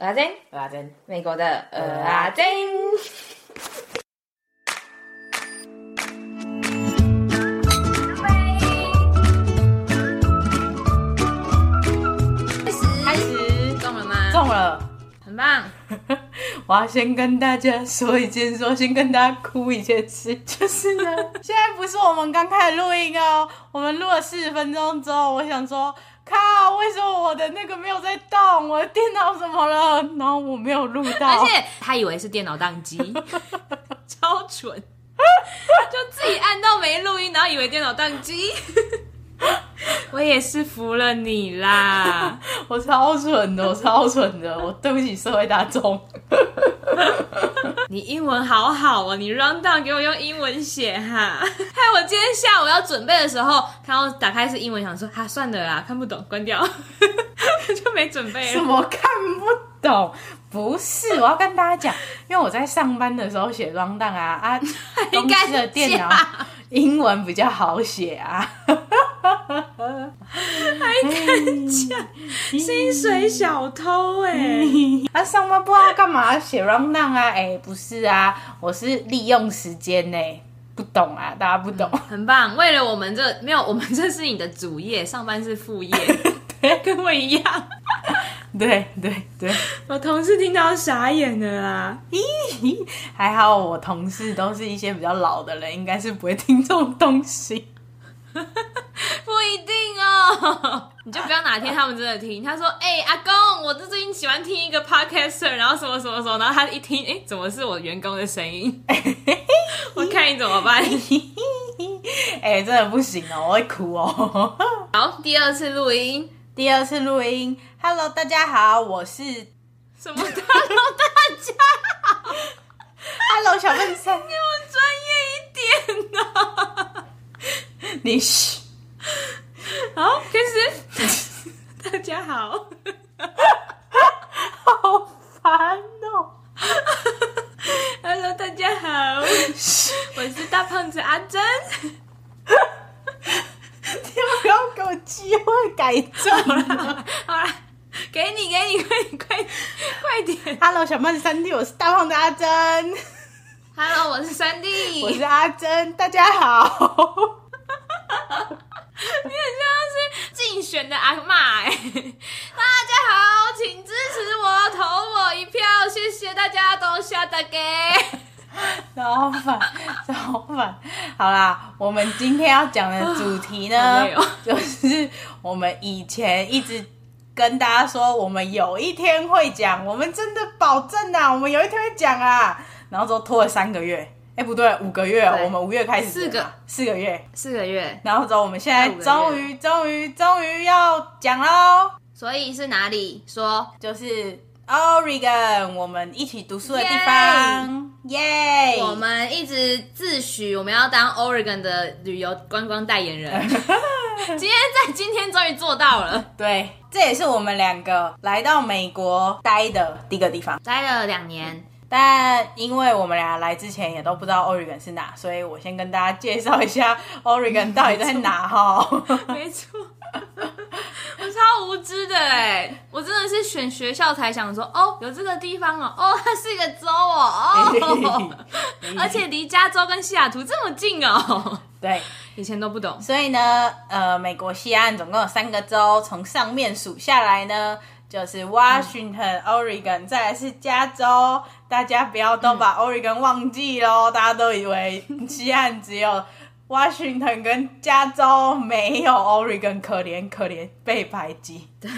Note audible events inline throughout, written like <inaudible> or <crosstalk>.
蚵仔煎，蚵仔煎，美国的蚵仔煎。开始，开始，中了吗？中了，很棒。<laughs> 我要先跟大家说一件事，先跟大家哭一件事，就是呢，<laughs> 现在不是我们刚开始录音哦，我们录了四十分钟之后，我想说。靠！为什么我的那个没有在动？我的电脑怎么了？然后我没有录到，而且他以为是电脑宕机，<laughs> 超蠢，就自己按到没录音，然后以为电脑宕机。<laughs> 我也是服了你啦！<laughs> 我超蠢的，我超蠢的，我对不起社会大众。<laughs> 你英文好好哦，你 rundown 给我用英文写哈。害我今天下午要准备的时候，看到打开是英文，想说哈算了啦，看不懂，关掉，就没准备了。什么看不懂？不是，我要跟大家讲，因为我在上班的时候写 rundown 啊啊，公司的电脑英文比较好写啊。还敢讲薪水小偷哎、欸！他、<laughs> 啊、上班不知道干嘛写 rundown 啊？哎、欸，不是啊，我是利用时间呢、欸，不懂啊，大家不懂、嗯。<laughs> 很棒，为了我们这没有，我们这是你的主业，上班是副业，<laughs> 对，跟我一样。对对对，我同事听到傻眼了啦！咦，还好我同事都是一些比较老的人，应该是不会听这种东西。不一定哦，<laughs> 你就不要哪天他们真的听，他说：“哎、欸，阿公，我最近喜欢听一个 podcaster，然后什么什么什么，然后他一听，哎、欸，怎么是我员工的声音？<laughs> 我看你怎么办？<laughs> 哎、欸，真的不行哦，我会哭哦。好，第二次录音，第二次录音，Hello，大家好，我是什么？Hello，大家好，Hello，小笨三，给我专业一点呢。你嘘，<laughs> 好，开始。大家好，<laughs> 好烦哦。Hello，大家好，我是大胖子阿珍。不要给我机会改正了？<laughs> 好了，给你，给你，快点，快，快点。Hello，小胖子三弟，我是大胖子阿珍。Hello，我是三弟，我是阿珍，大家好。你很像 <laughs> 大家好，请支持我，投我一票，谢谢大家，多谢大家。<laughs> 老板，老板。好啦，我们今天要讲的主题呢，<laughs> 哦、就是我们以前一直跟大家说，我们有一天会讲，我们真的保证啊，我们有一天会讲啊，然后都拖了三个月。哎，不对，五个月，我们五月开始，四个。四个月，四个月，然后走我们现在终于终于终于要讲喽，所以是哪里？说。就是 Oregon，我们一起读书的地方，耶！我们一直自诩我们要当 Oregon 的旅游观光代言人，<laughs> 今天在今天终于做到了，对，这也是我们两个来到美国待的第一个地方，待了两年。但因为我们俩来之前也都不知道 Oregon 是哪，所以我先跟大家介绍一下 Oregon 到底在哪哈。<laughs> 没错，我超无知的哎，我真的是选学校才想说哦，有这个地方哦，哦，它是一个州哦，哦，<laughs> 而且离加州跟西雅图这么近哦。对，以前都不懂。所以呢，呃，美国西岸总共有三个州，从上面数下来呢。就是 Washington、嗯、Oregon，再来是加州。大家不要都把 Oregon 忘记喽，嗯、大家都以为西岸只有 Washington 跟加州，没有 Oregon，可怜可怜被排挤。对，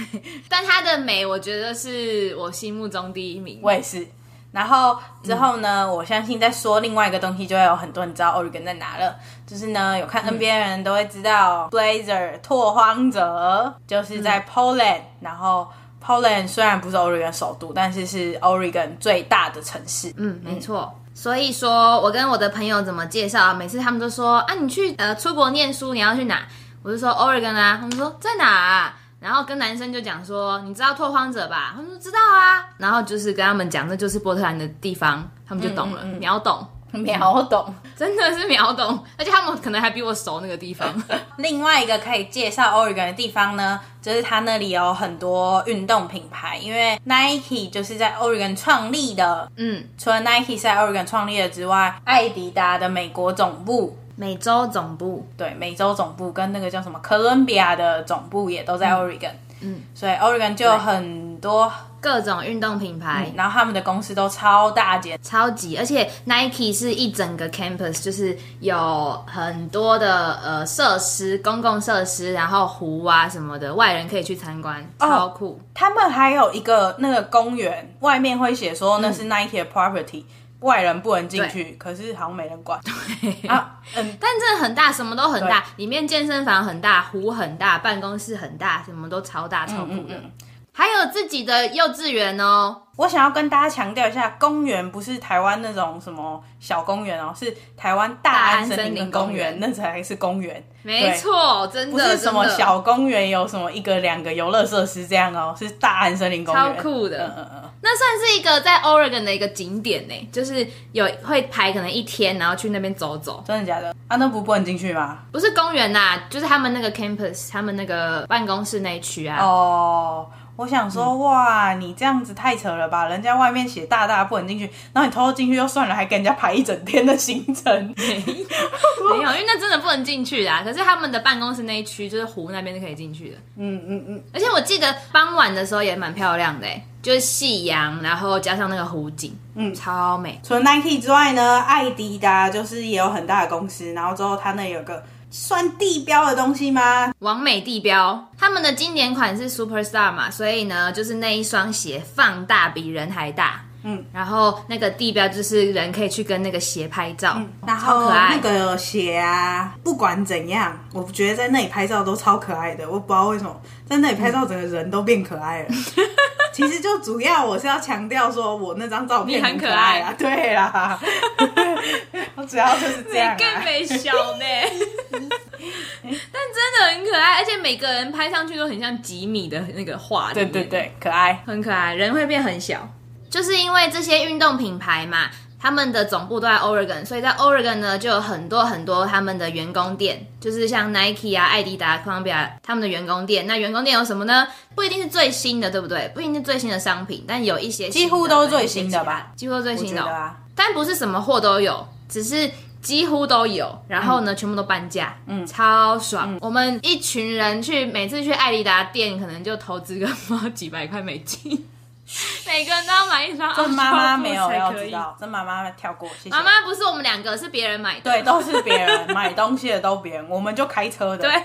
但它的美，我觉得是我心目中第一名。我也是。然后之后呢，嗯、我相信再说另外一个东西，就会有很多人知道 Oregon 在哪了。就是呢，有看 NBA 的人都会知道、嗯、Blazer 拓荒者就是在 Portland，、嗯、然后。Portland 虽然不是 Oregon 首都，但是是 Oregon 最大的城市。嗯，没错。所以说我跟我的朋友怎么介绍，每次他们都说啊，你去呃出国念书，你要去哪？我就说 Oregon 啊。他们说在哪啊？然后跟男生就讲说，你知道拓荒者吧？他们说知道啊。然后就是跟他们讲，那就是波特兰的地方，他们就懂了。嗯嗯嗯、秒懂。<laughs> 秒懂，真的是秒懂，而且他们可能还比我熟那个地方。<laughs> 另外一个可以介绍 Oregon 的地方呢，就是它那里有很多运动品牌，因为 Nike 就是在 Oregon 创立的。嗯，除了 Nike 是在 Oregon 创立的之外，艾迪达的美国总部、美洲总部，对，美洲总部跟那个叫什么哥伦比亚的总部也都在 Oregon。嗯，所以 Oregon 就有很多。各种运动品牌、嗯，然后他们的公司都超大间，超级，而且 Nike 是一整个 campus，就是有很多的呃设施，公共设施，然后湖啊什么的，外人可以去参观，超酷。哦、他们还有一个那个公园，外面会写说那是 Nike 的 property，、嗯、外人不能进去，可是好像没人管。对。啊，<laughs> 嗯，但真的很大，什么都很大，对。里面健身房很大，湖很大，办公室很大，什么都超大超酷的。嗯嗯嗯还有自己的幼稚园哦！我想要跟大家强调一下，公园不是台湾那种什么小公园哦，是台湾大安森林公园，那才是公园。没错，真的不是什么小公园，有什么一个两个游乐设施这样哦，是大安森林公园，超酷的。嗯嗯嗯，那算是一个在 Oregon 的一个景点呢，就是有会排可能一天，然后去那边走走。真的假的？啊，那不不能进去吗？不是公园呐，就是他们那个 campus，他们那个办公室那一区啊。哦。我想说，嗯、哇，你这样子太扯了吧！人家外面写大大不能进去，然后你偷偷进去就算了，还给人家排一整天的行程。没有，没有，因为那真的不能进去啊。可是他们的办公室那一区就是湖那边是可以进去的。嗯嗯嗯。嗯嗯，而且我记得傍晚的时候也蛮漂亮的，就是夕阳，然后加上那个湖景，嗯，超美。除了 Nike 之外呢，艾迪达就是也有很大的公司，然后之后他那有个。算地标的东西吗？完美地标，他们的经典款是 Superstar 嘛，所以呢，就是那一双鞋放大比人还大，嗯，然后那个地标就是人可以去跟那个鞋拍照，嗯、然后那个鞋啊，不管怎样，我觉得在那里拍照都超可爱的，我不知道为什么。在那里拍照，整个人都变可爱了。嗯。其实就主要我是要强调说，我那张照片很可爱啊，对啦，<laughs> 我主要就是这样、啊。更没小呢，<laughs> 但真的很可爱，而且每个人拍上去都很像吉米的那个画，对对对，可爱，很可爱，人会变很小，就是因为这些运动品牌嘛。他们的总部都在 Oregon，所以在 Oregon 呢，就有很多很多他们的员工店，就是像 Nike 啊、艾迪达、Columbia 他们的员工店。那员工店有什么呢？不一定是最新的，对不对？不一定是最新的商品，但有一些几乎都是最新的吧？几乎都最新的、哦，但不是什么货都有，只是几乎都有。然后呢，嗯、全部都半价，嗯，超爽。嗯、我们一群人去，每次去艾迪达店，可能就投资个几百块美金。每个人都要买一双，这妈妈没有要知道，这妈妈跳过。谢谢。妈妈不是我们两个，是别人买的。对，都是别人买东西的，都别人，我们就开车的。对，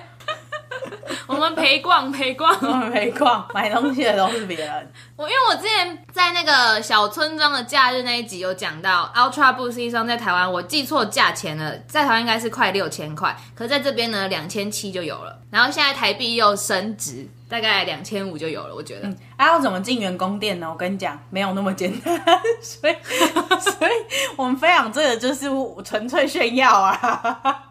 <laughs> 我们陪逛 <laughs> 陪逛，我们陪逛，买东西的都是别人。我因为我之前在那个小村庄的假日那一集有讲到，Ultra Boost 一双在台湾，我记错价钱了，在台湾应该是快六千块，可是在这边呢两千七就有了，然后现在台币又升值。大概两千五就有了，我觉得。嗯，啊，要怎么进员工店呢？我跟你讲，没有那么简单。所以，<laughs> 所以我们分享这个就是纯粹炫耀啊。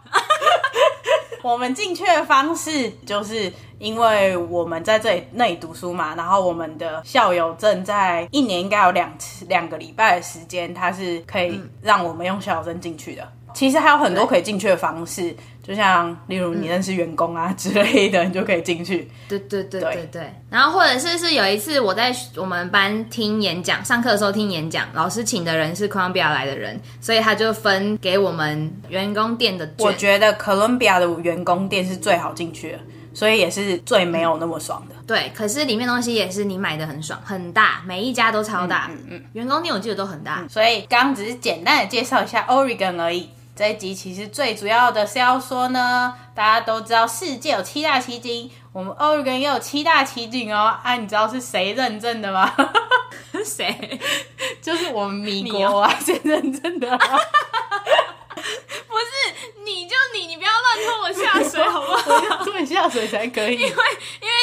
我们进去的方式就是因为我们在这里那里读书嘛，然后我们的校友证在一年应该有两次两个礼拜的时间，它是可以让我们用校友证进去的。嗯其实还有很多可以进去的方式，对就像例如你认识员工啊之类的，嗯、你就可以进去。对对对对对。然后或者是是有一次我在我们班听演讲，上课的时候听演讲，老师请的人是 Columbia 来的人，所以他就分给我们员工店的。我觉得 Columbia 的员工店是最好进去的，所以也是最没有那么爽的。嗯、对，可是里面东西也是你买的很爽，很大，每一家都超大。嗯嗯。嗯嗯员工店我记得都很大，嗯、所以刚刚只是简单的介绍一下 Oregon 而已。这一集其实最主要的是要说呢，大家都知道世界有七大奇景，我们 Oregon 也有七大奇景哦。啊，你知道是谁认证的吗？<laughs> 谁？就是我们米国啊，先认证的。<laughs> 不是，你就你，你不要乱拖我下水，<laughs> 好不好？拖你下水才可以。因为，因为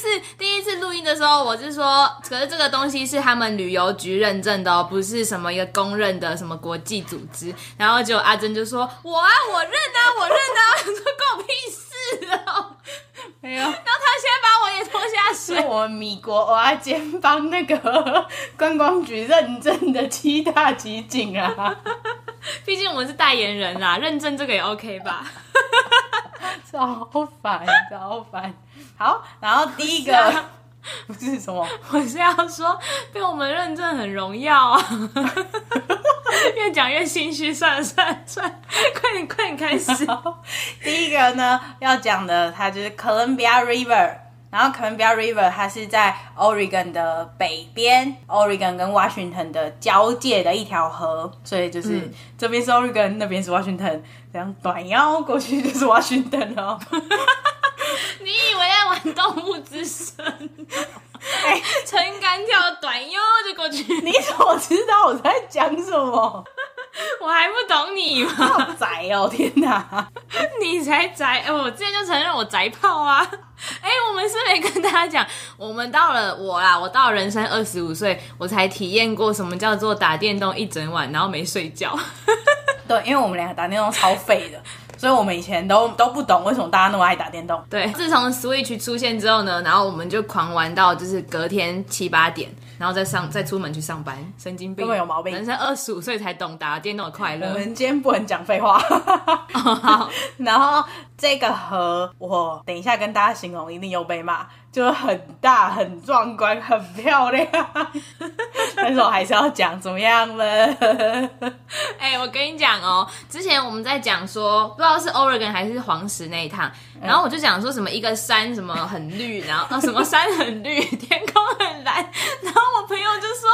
次第一次录音的时候，我是说，可是这个东西是他们旅游局认证的哦，不是什么一个公认的什么国际组织。然后就阿珍就说：“我啊，我认啊，我认啊。<laughs> ”我说：“关我屁事哦。”没有。然后他先把我也拖下水。是我们米国蚵仔煎帮那个 <laughs> 观光局认证的七大奇景啊。<laughs> 毕竟我们是代言人啦，认证这个也 OK 吧？<laughs> 超烦，超烦。好，然后第一个 <laughs> 不是什么，我是要说被我们认证很荣耀啊。<laughs> 越讲越心虚，算了算了算了，快点快点开始。第一个呢，要讲的它就是 Columbia River，然后 Columbia River 它是在 Oregon 的北边，Oregon 跟 Washington 的交界的一条河，所以就是、嗯、这边是 Oregon，那边是 Washington，这样短腰过去就是 Washington 哦。<laughs> 你以为在玩动物之声？哎，撑杆跳短腰就过去。你怎么知道我在讲什么？<laughs> 我还不懂你吗？好宅哦！天哪，<laughs> 你才宅！哎，我之前就承认我宅炮啊！<laughs> 哎，我们是没跟大家讲，我们到了我啦，我到了人生二十五岁，我才体验过什么叫做打电动一整晚，然后没睡觉。对，因为我们两个打电动超废的。所以我们以前都都不懂为什么大家那么爱打电动。对，自从 Switch 出现之后呢，然后我们就狂玩到就是隔天七八点，然后再上再出门去上班，神经病，根本有毛病。人生二十五岁才懂打电动的快乐。我们今天不能讲废话。<laughs> <laughs> 然后这个和，我等一下跟大家形容，一定又被骂。就很大、很壮观、很漂亮，<laughs> 但是我还是要讲怎么样了？<laughs> 哎、欸，我跟你讲哦，之前我们在讲说，不知道是 Oregon 还是黄石那一趟，然后我就讲说什么一个山什么很绿，然后什么山很绿，天空很蓝，然后我朋友就说，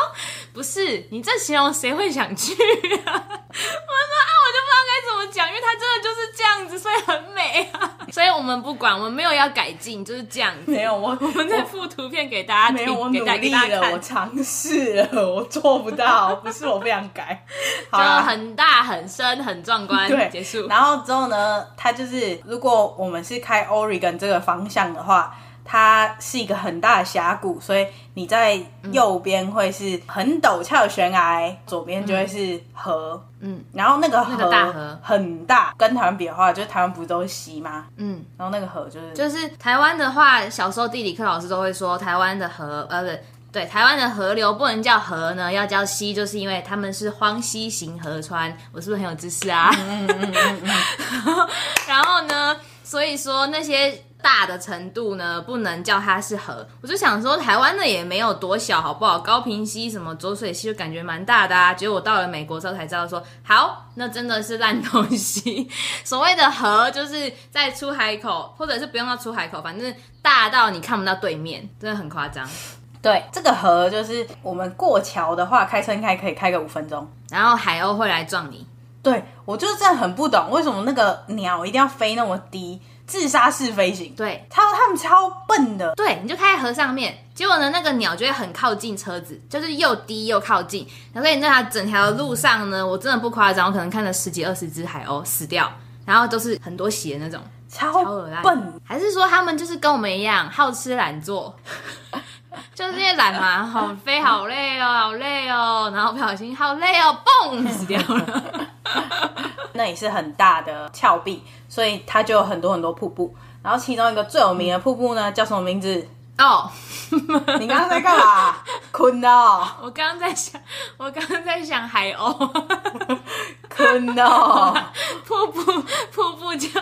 不是你这形容谁会想去啊？<laughs> 我说啊，我就不知道该怎么讲，因为它真的就是这样子，所以很美啊。<laughs> 所以我们不管，我们没有要改进，就是这样子。没有。我 <laughs> 我们在附图片给大家听，没有，我努力了，我尝试了，我做不到，不是我不想改，好就很大、很深、很壮观。对，结束。然后之后呢，它就是如果我们是开 Oregon 这个方向的话。它是一个很大的峡谷，所以你在右边会是很陡峭的悬崖，嗯、左边就会是河。嗯，然后那个河，那个大河很大，跟台湾比的话，就是台湾不是都是溪吗？嗯，然后那个河就是就是台湾的话，小时候地理课老师都会说，台湾的河呃不对，对，台湾的河流不能叫河呢，要叫溪，就是因为他们是荒溪型河川。我是不是很有知识啊？<laughs> 然后呢，所以说那些。大的程度呢，不能叫它是河。我就想说，台湾的也没有多小，好不好？高平溪什么浊水溪就感觉蛮大的啊。结果我到了美国之后才知道说，说好，那真的是烂东西。<laughs> 所谓的河，就是在出海口，或者是不用到出海口，反正大到你看不到对面，真的很夸张。对，这个河就是我们过桥的话，开车应该可以开个五分钟，然后海鸥会来撞你。对，我就是真的很不懂，为什么那个鸟一定要飞那么低？自杀式飞行，对，超他们超笨的，对，你就开在河上面，结果呢，那个鸟就会很靠近车子，就是又低又靠近，然后所以那条整条路上呢，我真的不夸张，我可能看了十几二十只海鸥死掉，然后都是很多血那种，超超笨，还是说他们就是跟我们一样好吃懒做，就是因为懒嘛，好飞好累哦，好累哦，然后不小心好累哦，嘣死掉了。那里是很大的峭壁，所以它就有很多很多瀑布。然后其中一个最有名的瀑布呢，叫什么名字？哦，你刚刚在干嘛？困哦。我刚刚在想，我刚刚在想海鸥。<laughs> 困哦。瀑布瀑布叫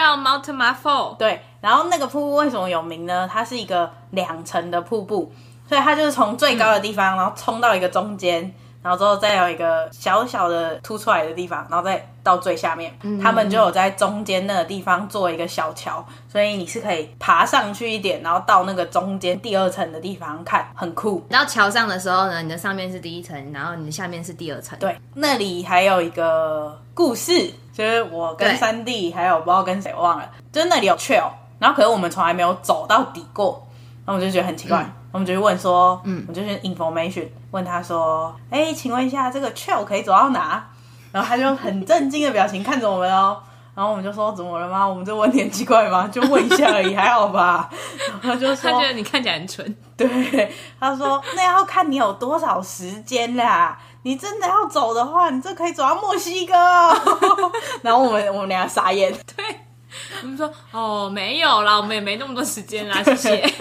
叫 Mount Marfo。对，然后那个瀑布为什么有名呢？它是一个两层的瀑布，所以它就是从最高的地方，嗯、然后冲到一个中间。然后之后再有一个小小的凸出来的地方，然后再到最下面，嗯、他们就有在中间那个地方做一个小桥，所以你是可以爬上去一点，然后到那个中间第二层的地方看，很酷。到桥上的时候呢，你的上面是第一层，然后你的下面是第二层。对，那里还有一个故事，就是我跟三弟还有不知道跟谁忘了，就是那里有 trail，然后可是我们从来没有走到底过，然后我就觉得很奇怪。嗯我们就去问说，嗯，我就去 information 问他说，哎、欸，请问一下这个 trail 可以走到哪？然后他就很震惊的表情看着我们哦，然后我们就说怎么了吗？我们这问题很奇怪吗？就问一下而已，<laughs> 还好吧？然后他就说，他觉得你看起来很蠢。对，他说那要看你有多少时间啦，你真的要走的话，你这可以走到墨西哥。<laughs> 然后我们我们俩傻眼，<laughs> 对。我们说哦，没有啦，我们也没那么多时间啦，谢谢。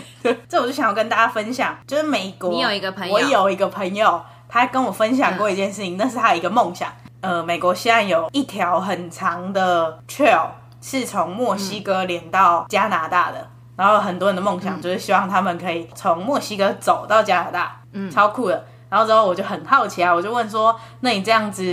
这我就想要跟大家分享，就是美国，你有一个朋友，我有一个朋友，他跟我分享过一件事情，嗯、那是他的一个梦想。呃，美国现在有一条很长的 trail，是从墨西哥连到加拿大的。嗯、然后很多人的梦想就是希望他们可以从墨西哥走到加拿大，嗯，超酷的。然后之后我就很好奇啊，我就问说，那你这样子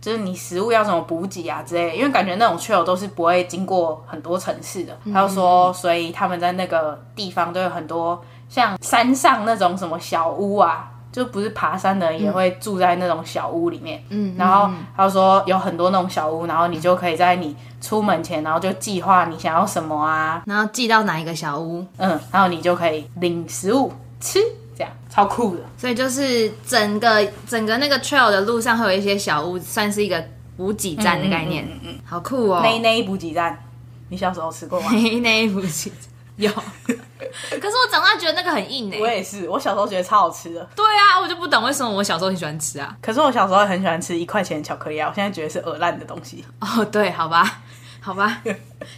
就是你食物要怎么补给啊之类的？因为感觉那种 trail 都是不会经过很多城市的。他就说，所以他们在那个地方都有很多像山上那种什么小屋啊，就不是爬山的人也会住在那种小屋里面。嗯，然后他就说有很多那种小屋，然后你就可以在你出门前，然后就计划你想要什么啊，然后寄到哪一个小屋，嗯，然后你就可以领食物吃。这样超酷的，所以就是整个整个那个 trail 的路上会有一些小屋，算是一个补给站的概念。嗯嗯，嗯，嗯，好酷哦！内内补给站，你小时候吃过吗？内内补给站有，<laughs> 可是我长大觉得那个很硬诶。我也是，我小时候觉得超好吃的。对啊，我就不懂为什么我小时候很喜欢吃啊。可是我小时候很喜欢吃一块钱的巧克力啊，我现在觉得是鹅烂的东西。哦，对，好吧，好吧，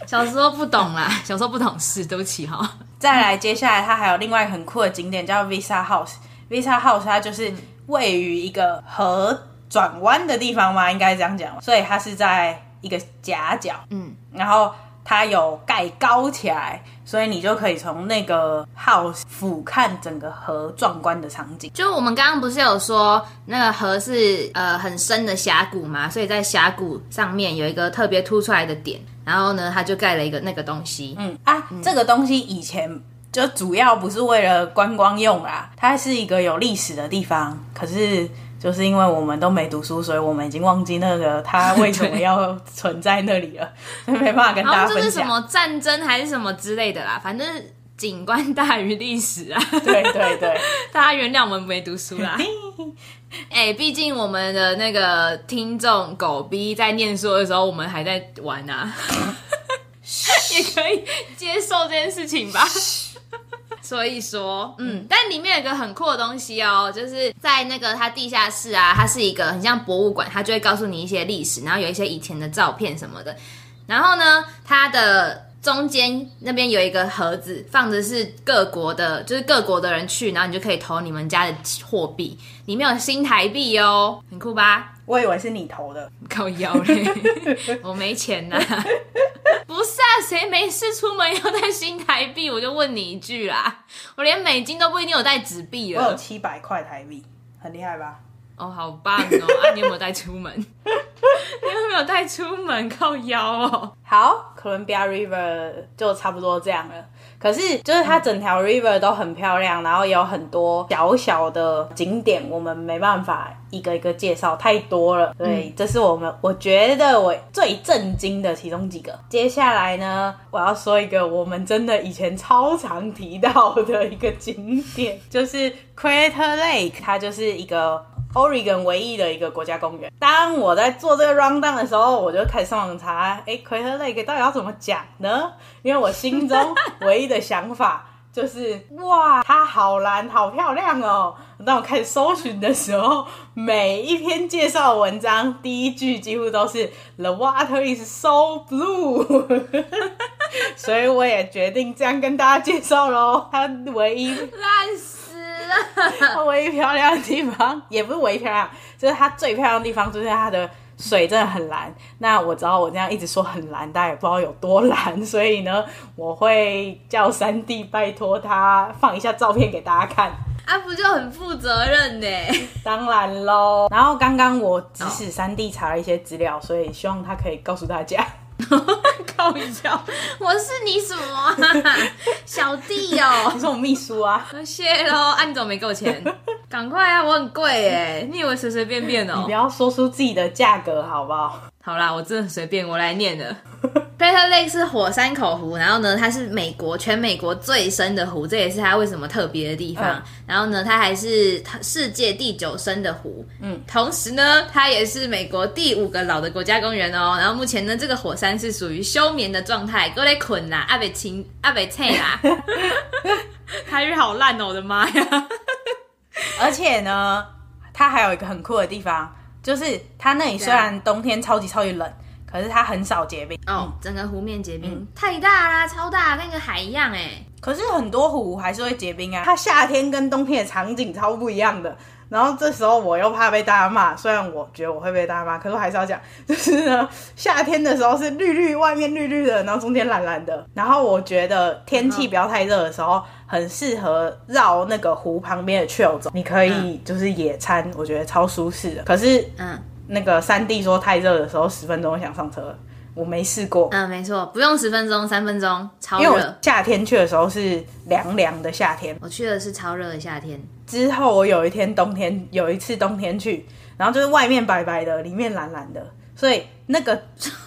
小时候不懂啦，<laughs> 小时候不懂事，对不起哈。再来，接下来它还有另外一个很酷的景点叫 Visa House。Visa House 它就是位于一个河转弯的地方嘛，应该这样讲。所以它是在一个夹角，嗯，然后它有盖高起来，所以你就可以从那个 house 俯瞰整个河壮观的场景。就我们刚刚不是有说那个河是呃很深的峡谷嘛，所以在峡谷上面有一个特别凸出来的点。然后呢，它就盖了一个那个东西。嗯啊，嗯，这个东西以前就主要不是为了观光用啦，它是一个有历史的地方。可是就是因为我们都没读书，所以我们已经忘记那个它为什么要存在那里了，所 <laughs> 以没办法跟大家分享。这是什么战争还是什么之类的啦？反正景观大于历史啊。对对对，<laughs> 大家原谅我们没读书啦。<laughs> 哎、欸，毕竟我们的那个听众狗逼在念书的时候，我们还在玩啊，也可以接受这件事情吧。所以说，嗯，但里面有一个很酷的东西哦，就是在那个它地下室啊，它是一个很像博物馆，它就会告诉你一些历史，然后有一些以前的照片什么的。然后呢，它的中间那边有一个盒子，放的是各国的，就是各国的人去，然后你就可以投你们家的货币，里面有新台币哦，很酷吧？我以为是你投的，靠腰嘞，我没钱呐、啊。不是啊，谁没事出门要带新台币？我就问你一句啦，我连美金都不一定有带纸币了。我有七百块台币，很厉害吧？哦，好棒哦！啊，你有没有带出门？<laughs> 你有没有带出门？靠腰哦。好，Columbia River 就差不多这样了。可是，就是它整条 river 都很漂亮，然后有很多小小的景点，我们没办法一个一个介绍，太多了。对，这是我们我觉得我最震惊的其中几个。接下来呢，我要说一个我们真的以前超常提到的一个景点，就是 Crater Lake，它就是一个。Oregon 唯一的一个国家公园。当我在做这个 rundown 的时候，我就开始上网查，哎，Crater Lake 到底要怎么讲呢？因为我心中唯一的想法就是，哇，它好蓝，好漂亮哦。当我开始搜寻的时候，每一篇介绍文章第一句几乎都是 The water is so blue，<laughs> 所以我也决定这样跟大家介绍喽。它唯一烂死。它唯一漂亮的地方，也不是唯一漂亮，就是它最漂亮的地方，就是它的水真的很蓝。那我知道我这样一直说很蓝，大家也不知道有多蓝，所以呢，我会叫三弟拜托他放一下照片给大家看。啊，不就很负责任呢？<laughs> 当然喽。然后刚刚我指使三弟查了一些资料，oh. 所以希望他可以告诉大家。靠一下，我是你什么啊？<laughs> 小弟哦，你是我秘书啊？谢喽，啊，你怎么没给我钱？<laughs> 赶快啊，我很贵哎，你以为随随便便哦？你不要说出自己的价格好不好？好啦，我真的很随便，我来念的。Crater Lake 是火山口湖，然后呢，它是美国全美国最深的湖，这也是它为什么特别的地方。嗯、然后呢，它还是世界第九深的湖。嗯，同时呢，它也是美国第五个老的国家公园哦。然后目前呢，这个火山是属于休眠的状态，过来困啦，阿北青阿北菜啦。<laughs> 台语好烂哦，我的妈呀！而且呢，它还有一个很酷的地方，就是它那里虽然冬天超级超级冷。可是它很少结冰。哦，嗯、整个湖面结冰、嗯、太大啦，超大，跟个海一样哎。可是很多湖还是会结冰啊。它夏天跟冬天的场景超不一样的。然后这时候我又怕被大家骂，虽然我觉得我会被大家骂，可是我还是要讲，就是呢，夏天的时候是绿绿，外面绿绿的，然后中间蓝蓝的。然后我觉得天气不要太热的时候，很适合绕那个湖旁边的 trail 走，你可以就是野餐，我觉得超舒适的。可是，嗯，那个三弟说太热的时候，十分钟想上车。我没试过，嗯，没错，不用十分钟，三分钟，超热。因为我夏天去的时候是凉凉的夏天，我去的是超热的夏天。之后我有一天冬天，有一次冬天去，然后就是外面白白的，里面蓝蓝的，所以那个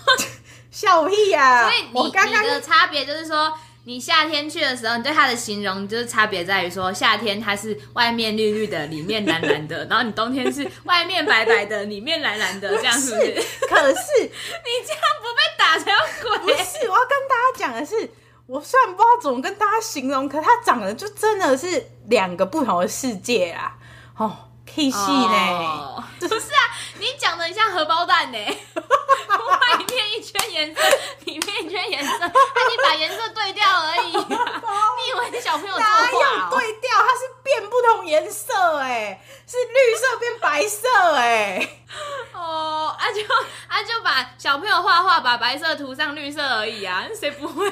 <laughs> 笑屁呀、啊！所以你我刚刚你的差别就是说。你夏天去的时候，你对它的形容就是差别在于说，夏天它是外面绿绿的，里面蓝蓝的，然后你冬天是外面白白的，里面蓝蓝的，这样是不是？可是 <laughs> 你这样不被打才有鬼。不是，我要跟大家讲的是，我虽然不知道怎么跟大家形容，可它长得就真的是两个不同的世界啊！哦，屁戏呢？不是啊，你讲的很像荷包蛋呢。<laughs> 外面一圈颜色，里面一圈颜色，那你把颜色对调而已、啊。<laughs> 你以为你小朋友作画、哦？哪有对调？它是变不同颜色哎，是绿色变白色哎。<laughs> 哦，啊就啊就把小朋友画画，把白色涂上绿色而已啊，<laughs> 谁不会？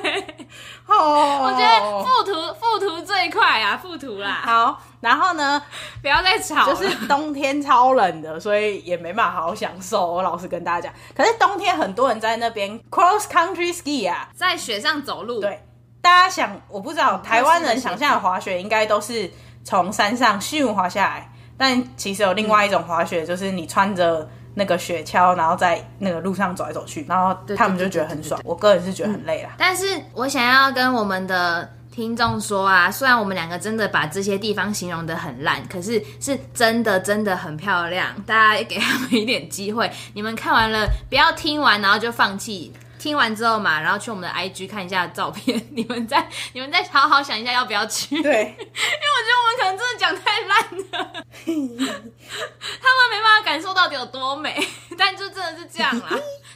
哦，我觉得附图附图最快啊，附图啦。好，然后呢，不要再吵了。就是冬天超冷的，所以也没办法好好享受。我老实跟大家讲，可是冬天很多人在那边 cross country ski 啊，在雪上走路。对，大家想，我不知道台湾人想象的滑雪应该都是从山上咻滑下来，但其实有另外一种滑雪，就是你穿着。那个雪橇，然后在那个路上走来走去，然后他们就觉得很爽。我个人是觉得很累啦。但是我想要跟我们的听众说啊，虽然我们两个真的把这些地方形容的很烂，可是是真的真的很漂亮。大家也给他们一点机会，你们看完了不要听完然后就放弃。听完之后嘛，然后去我们的 IG 看一下照片，你们再 <laughs> 你们再好好想一下要不要去。对，<laughs> 因为我觉得我们可能真的讲太烂了，<laughs> 他们没办法感受到底有多美，但就真的是这样啦。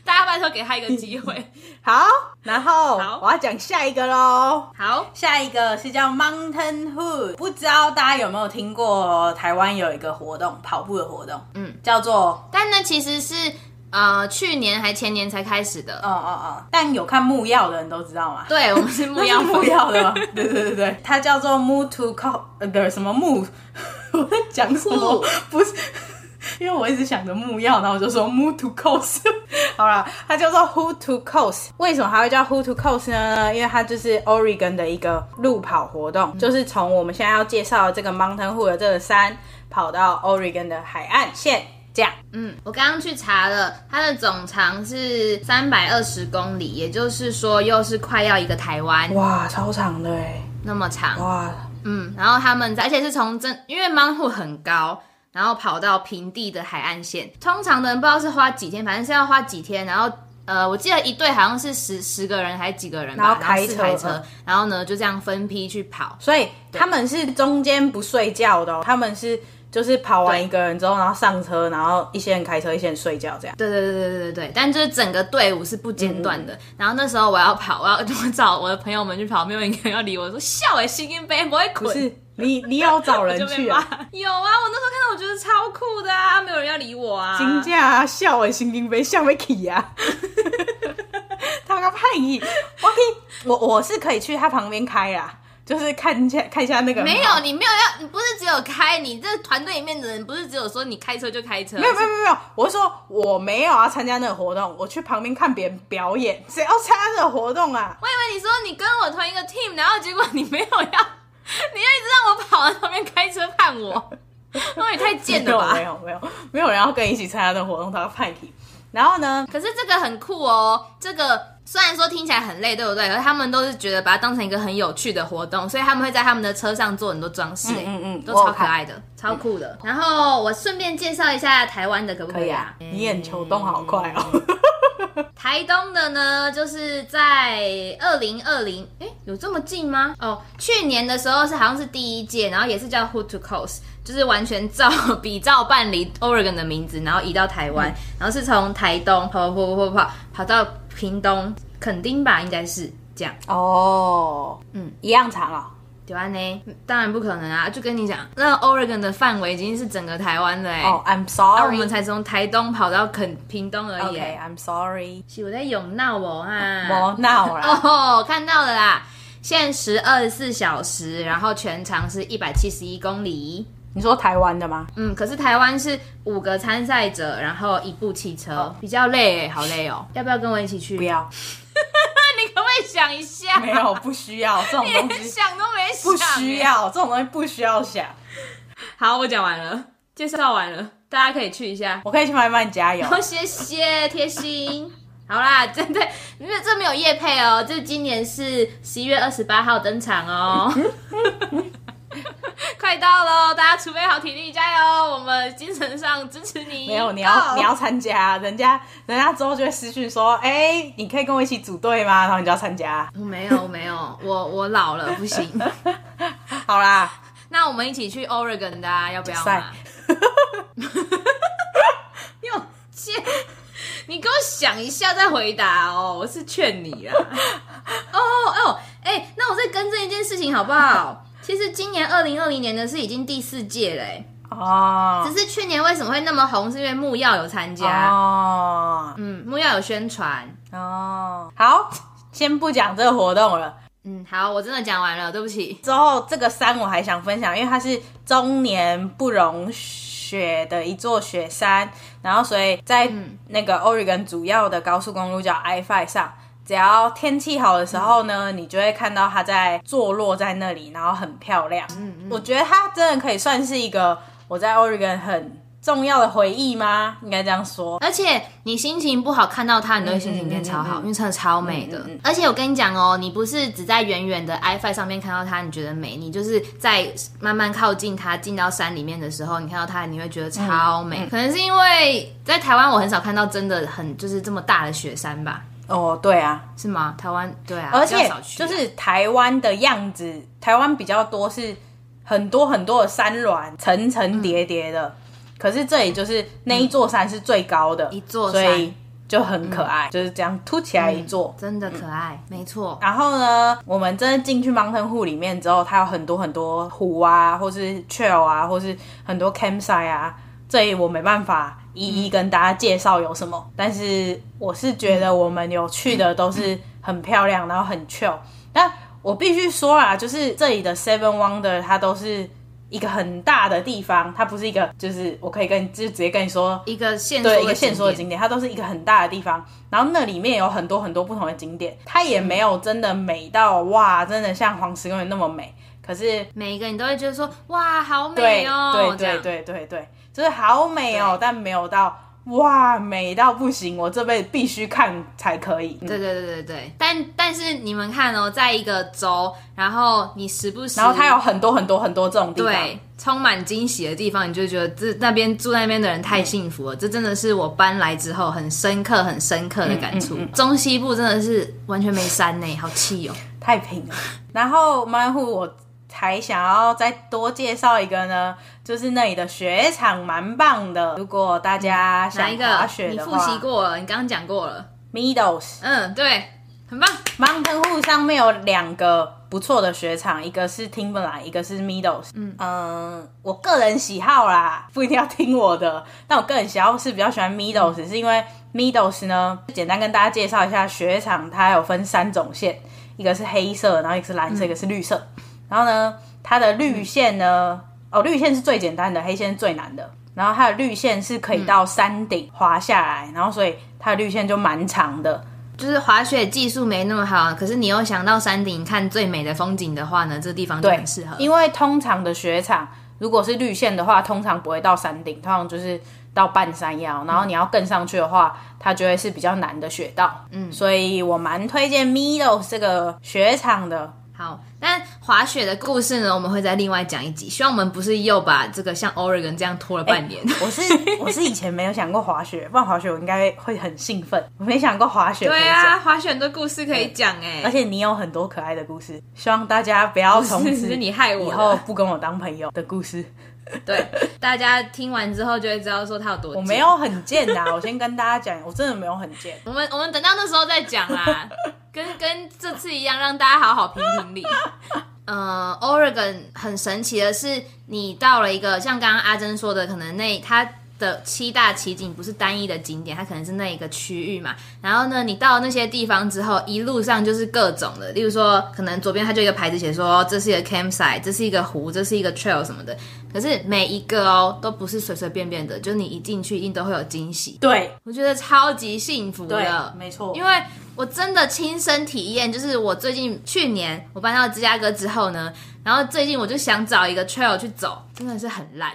大家拜托给他一个机会。好，然后好我要讲下一个喽。好，下一个是叫 Mountain Hood，不知道大家有没有听过？台湾有一个活动，跑步的活动，嗯，叫做，但呢其实是。呃，去年还前年才开始的，哦哦哦，但有看木曜的人都知道吗？对，我们是 <laughs> 木曜木曜的，<laughs> 对对对对，它叫做 Move to Coast，呃，不是什么 Move，<laughs> 我在讲什么？不是，因为我一直想着木曜，然后我就说 Move to Coast，好了，它叫做 Hood to Coast，为什么它会叫 Hood to Coast 呢？因为它就是 Oregon 的一个路跑活动，嗯、就是从我们现在要介绍的这个 Mountain Hood 的这个山，跑到 Oregon 的海岸线。这样，嗯，我刚刚去查了，它的总长是三百二十公里，也就是说，又是快要一个台湾，哇，超长的哎，那么长，哇，嗯，然后他们在，而且是从真，因为 Mount Hood 很高，然后跑到平地的海岸线，通常的人不知道是花几天，反正是要花几天，然后，呃，我记得一队好像是十十个人还是几个人吧，然后开车，开车，然后呢就这样分批去跑，所以他们是中间不睡觉的哦，他们是。就是跑完一个人之后，然后上车，然后一些人开车，一些人睡觉，这样。对对对对对对对。但就是整个队伍是不间断的。嗯、然后那时候我要跑，我要我找我的朋友们去跑，没有一个人要理我，说笑哎，新兵杯不会滚。不是你，你要找人去啊？<laughs> 有啊，我那时候看到我觉得超酷的啊，没有人要理我啊。真假啊，笑哎，新兵杯笑没起啊。<laughs> 他个叛逆，我可以，我我是可以去他旁边开啊。就是看一下看一下那个，没有，你没有要，你不是只有开，你这团队里面的人不是只有说你开车就开车。没有没有没有，我是说我没有要参加那个活动，我去旁边看别人表演。谁要参加这个活动啊？我以为你说你跟我同一个 team，然后结果你没有要，你要一直让我跑在旁边开车看我，<laughs> 那也太贱了吧？没有没有没有，没有人要跟你一起参加那个活动，他要派你。然后呢？可是这个很酷哦，这个虽然说听起来很累，对不对？可是他们都是觉得把它当成一个很有趣的活动，所以他们会在他们的车上做很多装饰，嗯嗯，都超可爱的，超酷的。然后我顺便介绍一下台湾的，可不可以啊？你眼球动好快哦。<laughs> 台东的呢，就是在二零二零，哎，有这么近吗？哦，去年的时候是好像是第一届，然后也是叫 Hood to Coast，就是完全照 <laughs> 比照办理 Oregon 的名字，然后移到台湾，嗯、然后是从台东跑跑跑跑跑跑到屏东垦丁吧，应该是这样。哦，嗯，一样长哦。对啊呢，当然不可能啊！就跟你讲，那 Oregon 的范围已经是整个台湾了哎。哦、oh,，I'm sorry。那我们才从台东跑到垦屏东而已。OK，I'm sorry。是我在拥闹我哈。没闹啦。<laughs> 哦，看到了啦，限时二十四小时，然后全长是一百七十一公里。你说台湾的吗？嗯，可是台湾是五个参赛者，然后一部汽车，oh. 比较累哎，好累哦。要不要跟我一起去？不要。<laughs> 你可不可以想一下？没有，不需要这种东西，<laughs> 想都没想。不需要这种东西，不需要想。好，我讲完了，介绍完了，大家可以去一下。我可以去买买加油。哦，谢谢，贴心。<laughs> 好啦，真的，因为这没有业配哦，这今年是十一月二十八号登场哦。<laughs> 快到喽，大家储备好体力，加油！我们精神上支持你。<laughs> 没有，你要你要参加，人家人家之后就会私讯说，哎、欸，你可以跟我一起组队吗？然后你就要参加。我没有，我没有，我我老了，不行。<laughs> 好啦，那我们一起去 Oregon 的、啊，要不要嘛？你有见？你给我想一下再回答哦，我是劝你啊。哦哦，哎、欸，那我再更正一件事情好不好？其实今年二零二零年的是已经第四届嘞哦，只是去年为什么会那么红，是因为木曜有参加哦，嗯，木曜有宣传哦。好，先不讲这个活动了。嗯，好，我真的讲完了，对不起。之后这个山我还想分享，因为它是终年不融雪的一座雪山，然后所以在那个 Oregon 主要的高速公路叫 I-5 上。只要天气好的时候呢，嗯、你就会看到它在坐落在那里，然后很漂亮。嗯嗯，我觉得它真的可以算是一个我在 Oregon 很重要的回忆吗？应该这样说。而且你心情不好看到它，你都会心情变超好，因为真的超美的。而且我跟你讲哦，你不是只在远远的 i f i 上面看到它，你觉得美，你就是在慢慢靠近它，进到山里面的时候，你看到它，你会觉得超美。可能是因为在台湾，我很少看到真的很就是这么大的雪山吧。哦，对啊，是吗？台湾对啊，而且就是台湾的样子，台湾比较多是很多很多的山峦，层层叠叠的。嗯、可是这里就是那一座山是最高的，嗯、一座山，所以就很可爱，嗯、就是这样凸起来一座，嗯、真的可爱，嗯、没错。然后呢，我们真的进去 Mountain Hood 里面之后，它有很多很多湖啊，或是 trail 啊，或是很多 campsite 啊，这里我没办法。一一跟大家介绍有什么，但是我是觉得我们有去的都是很漂亮，然后很 chill。但我必须说啊，就是这里的 Seven Wonder 它都是一个很大的地方，它不是一个就是我可以跟你就直接跟你说一个线对一个线索的景点，它都是一个很大的地方。然后那里面有很多很多不同的景点，它也没有真的美到哇，真的像黄石公园那么美。可是每一个你都会觉得说哇，好美哦，对对对对对。就是好美哦，但没有到哇美到不行，我这辈子必须看才可以。对对对对对，但但是你们看哦，在一个州，然后你时不时，然后它有很多很多很多这种地方，对，充满惊喜的地方，你就觉得这那边住那边的人太幸福了。嗯、这真的是我搬来之后很深刻、很深刻的感触。中西部真的是完全没山呢，好气哦，太平了。然后马户我。还想要再多介绍一个呢，就是那里的雪场蛮棒的。如果大家想滑雪的话，你复习过了，你刚刚讲过了。Meadows，嗯，对，很棒。Mountain Hood 上面有两个不错的雪场，一个是 Timberline，一个是 Meadows。嗯嗯，我个人喜好啦，不一定要听我的，但我个人喜好是比较喜欢 Meadows，嗯，是因为 Meadows 呢，简单跟大家介绍一下雪场，它有分三种线，一个是黑色，然后一个是蓝色，嗯，一个是绿色。然后呢，它的绿线呢，嗯、哦，绿线是最简单的，黑线是最难的。然后它的绿线是可以到山顶滑下来，嗯、然后所以它的绿线就蛮长的。就是滑雪技术没那么好，可是你又想到山顶看最美的风景的话呢，这地方就很适合。因为通常的雪场如果是绿线的话，通常不会到山顶，通常就是到半山腰。然后你要更上去的话，它就会是比较难的雪道。嗯，所以我蛮推荐 Meadows 这个雪场的。好，但滑雪的故事呢，我们会再另外讲一集。希望我们不是又把这个像 Oregon 这样拖了半年。欸、<laughs> 我是我是以前没有想过滑雪，不然滑雪我应该会很兴奋。<laughs> 我没想过滑雪。对啊，滑雪很多故事可以讲哎，而且你有很多可爱的故事。希望大家不要从此是你害我以后不跟我当朋友的故事。<laughs> 对，大家听完之后就会知道说他有多贱。我没有很贱呐，我先跟大家讲，我真的没有很贱。我们我们等到那时候再讲啦，跟跟这次一样，让大家好好评评理。<laughs> 呃，Oregon 很神奇的是，你到了一个像刚刚阿珍说的，可能那他。的七大奇景不是单一的景点，它可能是那一个区域嘛。然后呢，你到那些地方之后，一路上就是各种的，例如说，可能左边它就一个牌子写说这是一个 campsite，这是一个湖，这是一个 trail 什么的。可是每一个哦，都不是随随便便的，就是你一进去一定都会有惊喜。对，我觉得超级幸福的，没错。因为我真的亲身体验，就是我最近去年我搬到芝加哥之后呢，然后最近我就想找一个 trail 去走，真的是很烂。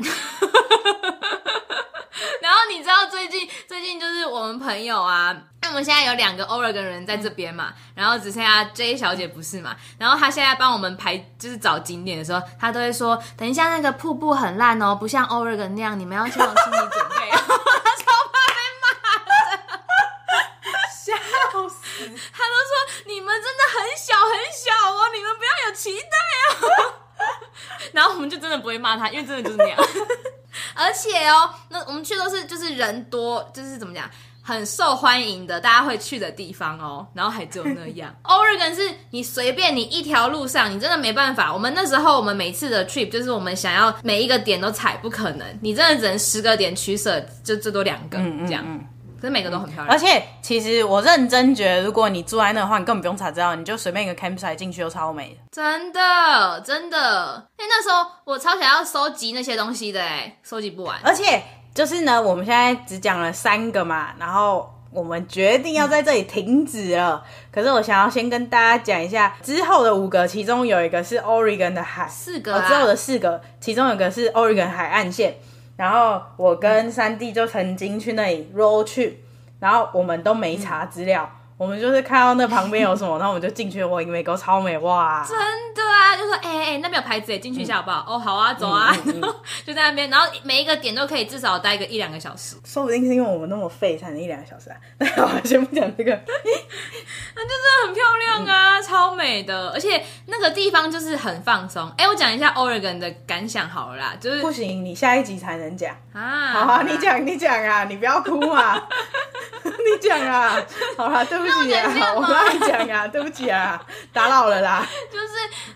<laughs> 然后你知道最近最近就是我们朋友啊，那我们现在有两个 Oregon 人在这边嘛，然后只剩下 J 小姐不是嘛，然后她现在帮我们排就是找景点的时候，她都会说等一下那个瀑布很烂哦，不像 Oregon 那样，你们要先有心理准备。她超怕被骂的，笑死！她都说你们真的很小很小哦，你们不要有期待哦。<laughs> 然后我们就真的不会骂她，因为真的就是那样。而且哦，那我们去都是就是人多，就是怎么讲，很受欢迎的，大家会去的地方哦。然后还只有那样。<laughs> Oregon 是你随便你一条路上，你真的没办法。我们那时候我们每次的 trip 就是我们想要每一个点都踩，不可能，你真的只能十个点取舍，就最多两个这样。嗯嗯嗯可是每个都很漂亮，而且其实我认真觉得，如果你住在那的话，你根本不用查资料，你就随便一个 campsite 进去都超美。真的，真的。哎，那时候我超想要收集那些东西的，哎，收集不完。而且就是呢，我们现在只讲了三个嘛，然后我们决定要在这里停止了。嗯、可是我想要先跟大家讲一下之后的五个，其中有一个是 Oregon 的海，四个、啊哦，之后的四个，其中有一个是 Oregon 海岸线。然后我跟三弟就曾经去那里 roll 去然后我们都没查资料。嗯我们就是看到那旁边有什么，<laughs> 然后我们就进去。我美国超美哇！真的啊，就说哎哎、欸欸，那边有牌子，进去一下好不好？嗯、哦，好啊，走啊，嗯嗯嗯、<laughs> 就在那边。然后每一个点都可以至少待个一两个小时。说不定是因为我们那么废，才能一两个小时啊。<laughs> 但我先不讲这个，那就真的很漂亮啊，嗯、超美的。而且那个地方就是很放松。哎、欸，我讲一下 Oregon 的感想好了啦，就是不行，你下一集才能讲啊。好啊，你讲你讲啊，你不要哭啊。你讲啊，好啦，对不起啊，我跟你讲啊，<laughs> 对不起啊，打扰了啦。就是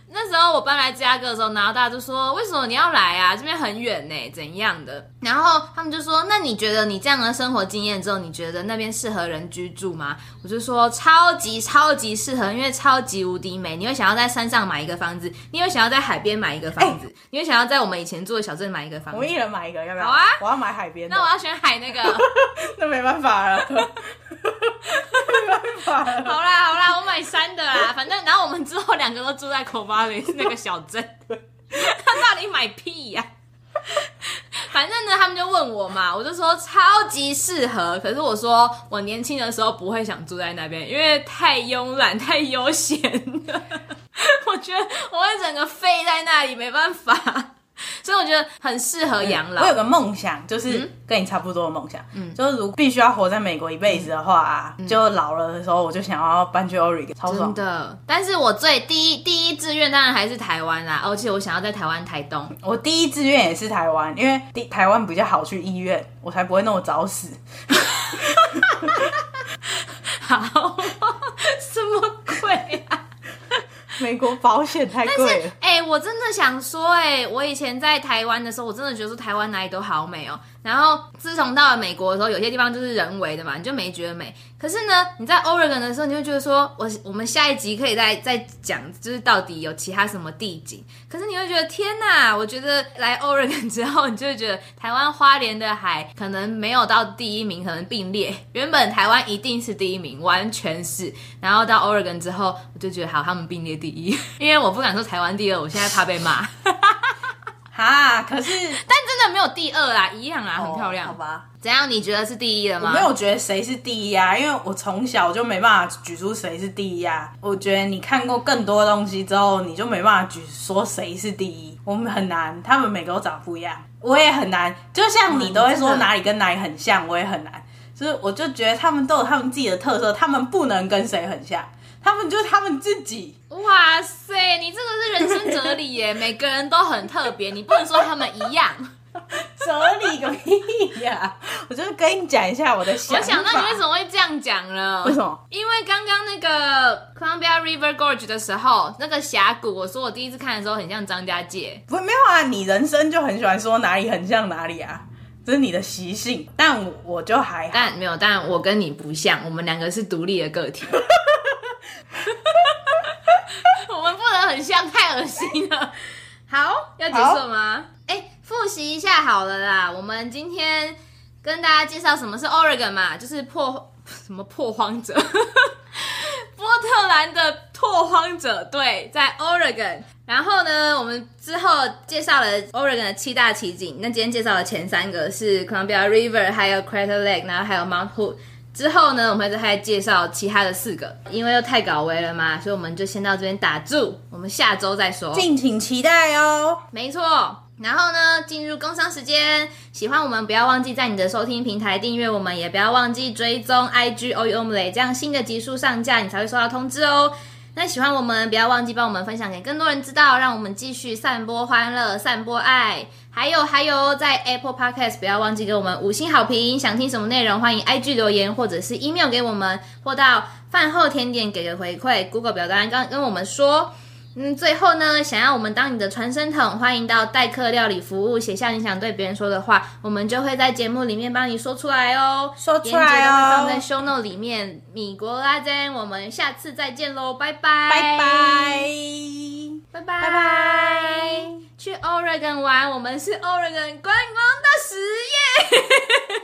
那时候我搬来芝加哥的时候，然后大家就说：“为什么你要来啊？这边很远呢，怎样的？”然后他们就说：“那你觉得你这样的生活经验之后，你觉得那边适合人居住吗？”我就说：“超级超级适合，因为超级无敌美。你会想要在山上买一个房子，你会想要在海边买一个房子，欸、你会想要在我们以前住的小镇买一个房子。我一人买一个，要不要？好啊，我要买海边。那我要选海那个，<laughs> 那没办法了。<laughs> ”好啦好啦，我买三的啦，<laughs> 反正然后我们之后两个都住在 Corvallis 那个小镇，<laughs> 他到底买屁呀、啊？反正呢，他们就问我嘛，我就说超级适合。可是我说我年轻的时候不会想住在那边，因为太慵懒、<laughs> 太悠闲了。我觉得我会整个废在那里，没办法。所以我觉得很适合养老。我有个梦想，就是跟你差不多的梦想，嗯，就是如果必须要活在美国一辈子的话啊，嗯、就老了的时候，我就想要搬去 Oregon，超爽的。但是我最第一第一志愿当然还是台湾啦，而且我想要在台湾台东。我第一志愿也是台湾，因为第台湾比较好去医院，我才不会那么早死。<laughs> 好，什么鬼啊？美国保险太贵了。哎、欸，我真的想说、欸，哎，我以前在台湾的时候，我真的觉得说台湾哪里都好美哦、然后自从到了美国的时候，有些地方就是人为的嘛，你就没觉得美。可是呢，你在 Oregon 的时候，你会觉得说，我我们下一集可以再再讲，就是到底有其他什么地景。可是你会觉得天哪，我觉得来 Oregon 之后，你就会觉得台湾花莲的海可能没有到第一名，可能并列。原本台湾一定是第一名，完全是。然后到 Oregon 之后，我就觉得好，他们并列第一，因为我不敢说台湾第二，我现在怕被骂。哈，可是但真的没有第二啦，一样啦，很漂亮，哦、好吧？怎样？你觉得是第一了吗？我没有觉得谁是第一啊，因为我从小就没办法举出谁是第一啊。我觉得你看过更多东西之后，你就没办法举说谁是第一。我们很难，他们每个都长不一样，我也很难。就像你都会说哪里跟哪里很像，我也很难。就是我就觉得他们都有他们自己的特色，他们不能跟谁很像，他们就是他们自己。哇塞，你这个是人生哲理耶！<laughs> 每个人都很特别，你不能说他们一样。哲理个屁呀、啊！我就是跟你讲一下我的想法。我想到你为什么会这样讲了？为什么？因为刚刚那个 Columbia River Gorge 的时候，那个峡谷，我说我第一次看的时候很像张家界。不，没有啊，你人生就很喜欢说哪里很像哪里啊，这是你的习性。但我就还好，但没有，但我跟你不像，我们两个是独立的个体。<laughs> <laughs> 我们不能很像，太恶心了。好，要结束了吗？哎，复习一下好了啦。我们今天跟大家介绍什么是 Oregon 嘛，就是破什么破荒者，<laughs> 波特兰的拓荒者，对，在 Oregon。然后呢，我们之后介绍了 Oregon 的七大奇景。那今天介绍的前三个是 Columbia River，还有 Crater Lake，然后还有 Mount Hood。之后呢，我们会再介绍其他的四个，因为又太搞维了嘛，所以我们就先到这边打住，我们下周再说，敬请期待哦。没错，然后呢，进入工商时间，喜欢我们不要忘记在你的收听平台订阅我们，也不要忘记追踪 IG o u o m l e 这样新的集数上架你才会收到通知哦。那喜欢我们不要忘记帮我们分享给更多人知道，让我们继续散播欢乐，散播爱。还有还有，在 Apple Podcast 不要忘记给我们五星好评。想听什么内容，欢迎 IG 留言或者是 email 给我们，或到饭后甜点给个回馈。Google 表单刚跟我们说，嗯，最后呢，想要我们当你的传声筒，欢迎到代客料理服务写下你想对别人说的话，我们就会在节目里面帮你说出来哦。说出来哦，放在 Show Note 里面。米国拉珍，我们下次再见喽，拜拜，拜拜，拜拜，拜拜。去 Oregon 玩，我们是 Oregon 观光大使耶！<laughs>